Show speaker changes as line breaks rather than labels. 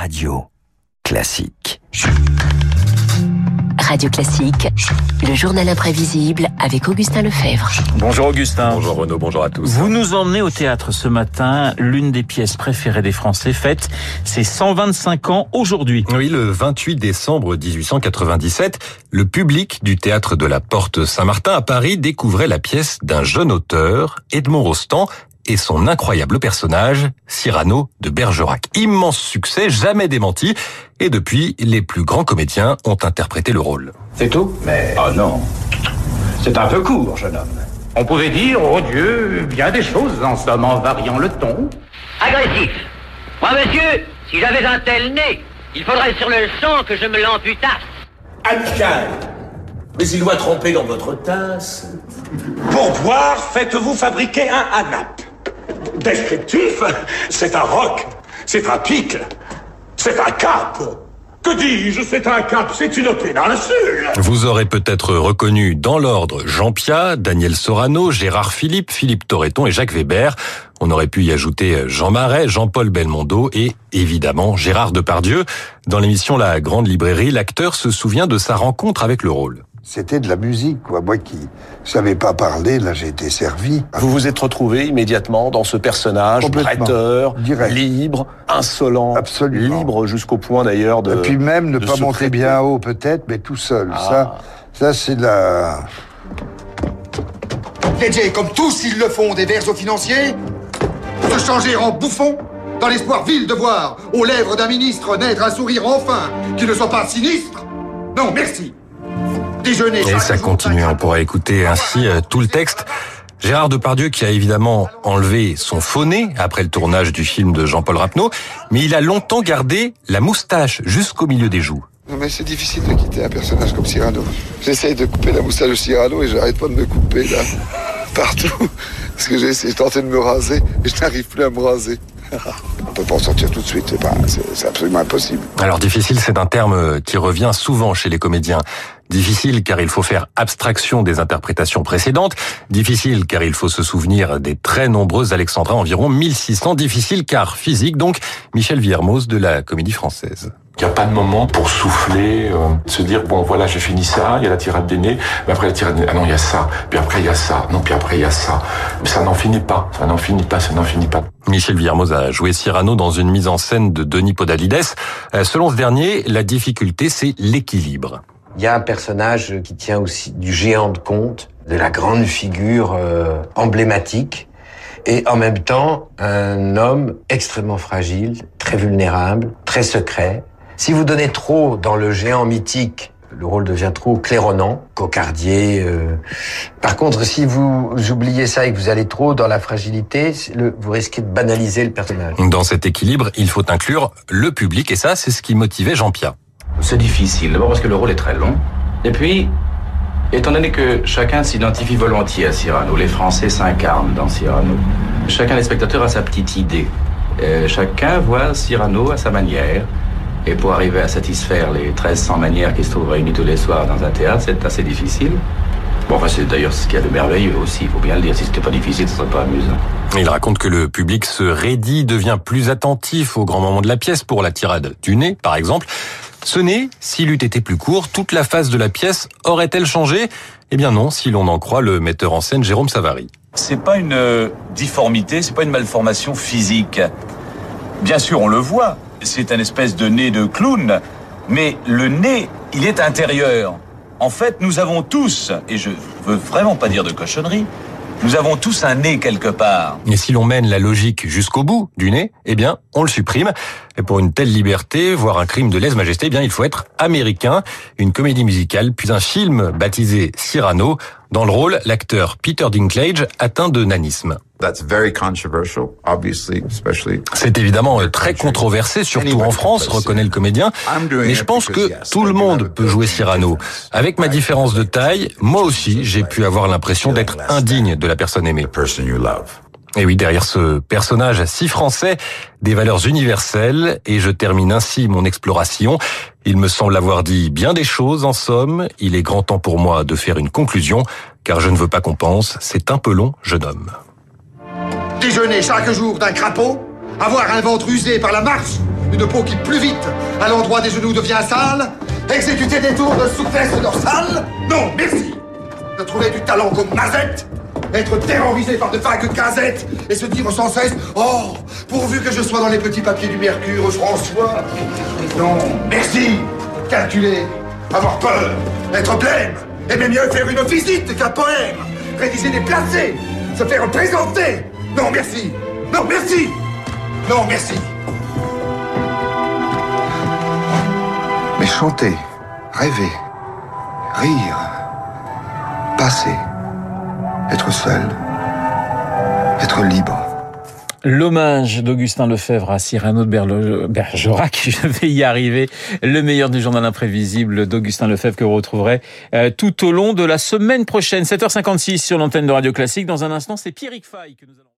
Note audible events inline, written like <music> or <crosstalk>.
Radio Classique.
Radio Classique, le journal imprévisible avec Augustin Lefebvre.
Bonjour Augustin.
Bonjour Renaud, bonjour à tous.
Vous nous emmenez au théâtre ce matin, l'une des pièces préférées des Français fête ses 125 ans aujourd'hui.
Oui, le 28 décembre 1897, le public du théâtre de la Porte Saint-Martin à Paris découvrait la pièce d'un jeune auteur, Edmond Rostand, et son incroyable personnage, Cyrano de Bergerac. Immense succès, jamais démenti, et depuis, les plus grands comédiens ont interprété le rôle.
C'est tout?
Mais oh non, c'est un peu court, jeune homme.
On pouvait dire, oh Dieu, bien des choses en somme en variant le ton.
Agressif. Moi, monsieur, si j'avais un tel nez, il faudrait sur le sang que je me l'amputasse.
Amical. Mais il doit tremper dans votre tasse.
Pour boire, faites-vous fabriquer un hanap. Descriptif, c'est un roc, c'est un pic, c'est un cap. Que dis-je, c'est un cap, c'est une péninsule.
Vous aurez peut-être reconnu dans l'ordre Jean Piat, Daniel Sorano, Gérard Philippe, Philippe Torreton et Jacques Weber. On aurait pu y ajouter Jean Marais, Jean-Paul Belmondo et évidemment Gérard Depardieu. Dans l'émission La Grande Librairie, l'acteur se souvient de sa rencontre avec le rôle.
C'était de la musique, quoi. Moi qui savais pas parler, là, j'ai été servi.
Vous vous êtes retrouvé immédiatement dans ce personnage, prêteur,
Direct.
libre, insolent,
Absolument.
libre jusqu'au point d'ailleurs de.
Et puis même ne pas monter bien haut, peut-être, mais tout seul.
Ah.
Ça, ça c'est la.
Pledger, comme tous ils le font, des vers aux financiers Se changer en bouffon Dans l'espoir vil de voir aux lèvres d'un ministre naître un sourire enfin qui ne soit pas sinistre Non, merci Déjeuner
Et ça continue, on pourra écouter ainsi euh, tout le texte. Gérard Depardieu qui a évidemment enlevé son faux nez après le tournage du film de Jean-Paul Rapneau, mais il a longtemps gardé la moustache jusqu'au milieu des joues.
Non, mais c'est difficile de quitter un personnage comme Cyrano. J'essaye de couper la moustache de Cyrano et j'arrête pas de me couper, là. <laughs> Partout. Parce que j'ai tenté de me raser et je n'arrive plus à me raser. <laughs> On peut pas en sortir tout de suite, c'est pas, c'est c'est absolument impossible.
Alors difficile, c'est un terme qui revient souvent chez les comédiens. Difficile car il faut faire abstraction des interprétations précédentes. Difficile car il faut se souvenir des très nombreux alexandrins, environ 1600. Difficile car physique, donc Michel Villermoz de la Comédie Française.
Il n'y a pas de moment pour souffler, euh, se dire bon voilà j'ai fini ça, il y a la tirade des nez, mais après la tirade des nez, ah non il y a ça, puis après il y a ça, non puis après il y a ça. Mais ça n'en finit pas, ça n'en finit pas, ça n'en finit pas.
Michel Villermoz a joué Cyrano dans une mise en scène de Denis Podalides. Euh, Selon ce dernier, la difficulté, c'est l'équilibre.
Il y a un personnage qui tient aussi du géant de conte, de la grande figure euh, emblématique, et en même temps un homme extrêmement fragile, très vulnérable, très secret. Si vous donnez trop dans le géant mythique, le rôle devient trop claironnant, cocardier. euh. Par contre, si vous oubliez ça et que vous allez trop dans la fragilité, le- vous risquez de banaliser le personnage.
Dans cet équilibre, il faut inclure le public, et ça, c'est ce qui motivait Jean Piat.
C'est difficile, d'abord parce que le rôle est très long. Et puis, étant donné que chacun s'identifie volontiers à Cyrano, les Français s'incarnent dans Cyrano. Chacun des spectateurs a sa petite idée. Euh, chacun voit Cyrano à sa manière. Et pour arriver à satisfaire les 1300 manières qui se trouvent réunies tous les soirs dans un théâtre, c'est assez difficile. Bon, enfin, c'est d'ailleurs ce qu'il y a de merveilleux aussi, il faut bien le dire. Si c'était pas difficile, ce serait pas amusant.
Il raconte que le public se raidit, devient plus attentif aux grands moments de la pièce, pour la tirade du nez, par exemple. Ce nez, s'il eût été plus court, toute la face de la pièce aurait-elle changé? Eh bien non, si l'on en croit le metteur en scène Jérôme Savary.
C'est pas une euh, difformité, c'est pas une malformation physique. Bien sûr, on le voit, c'est un espèce de nez de clown, mais le nez, il est intérieur. En fait, nous avons tous, et je veux vraiment pas dire de cochonnerie, nous avons tous un nez quelque part.
Et si l'on mène la logique jusqu'au bout du nez, eh bien, on le supprime. Et pour une telle liberté, voire un crime de lèse-majesté, eh bien, il faut être américain. Une comédie musicale, puis un film baptisé Cyrano. Dans le rôle, l'acteur Peter Dinklage atteint de nanisme.
That's very controversial, obviously, especially.
C'est évidemment euh, très controversé, surtout en France, reconnaît le comédien. Mais je pense que tout le monde peut jouer Cyrano. Avec ma différence de taille, moi aussi, j'ai pu avoir l'impression d'être indigne de la personne aimée. Et oui, derrière ce personnage si français, des valeurs universelles, et je termine ainsi mon exploration. Il me semble avoir dit bien des choses, en somme. Il est grand temps pour moi de faire une conclusion, car je ne veux pas qu'on pense, c'est un peu long, jeune homme.
Déjeuner chaque jour d'un crapaud Avoir un ventre usé par la marche Une peau qui plus vite, à l'endroit des genoux devient sale Exécuter des tours de souplesse dorsale Non, merci De trouver du talent comme Mazette être terrorisé par de vagues casettes et se dire sans cesse Oh, pourvu que je sois dans les petits papiers du Mercure, François. Non, merci. Calculer, avoir peur, être blême, aimer mieux faire une visite qu'un poème, rédiger des placés, se faire présenter. Non, merci. Non, merci. Non, merci. Mais chanter, rêver, rire, passer être seul, être libre.
L'hommage d'Augustin Lefebvre à Cyrano de Bergerac, <laughs> je vais y arriver, le meilleur du journal imprévisible d'Augustin Lefebvre que vous retrouverez euh, tout au long de la semaine prochaine, 7h56 sur l'antenne de Radio Classique. Dans un instant, c'est Pierrick Fay que nous allons...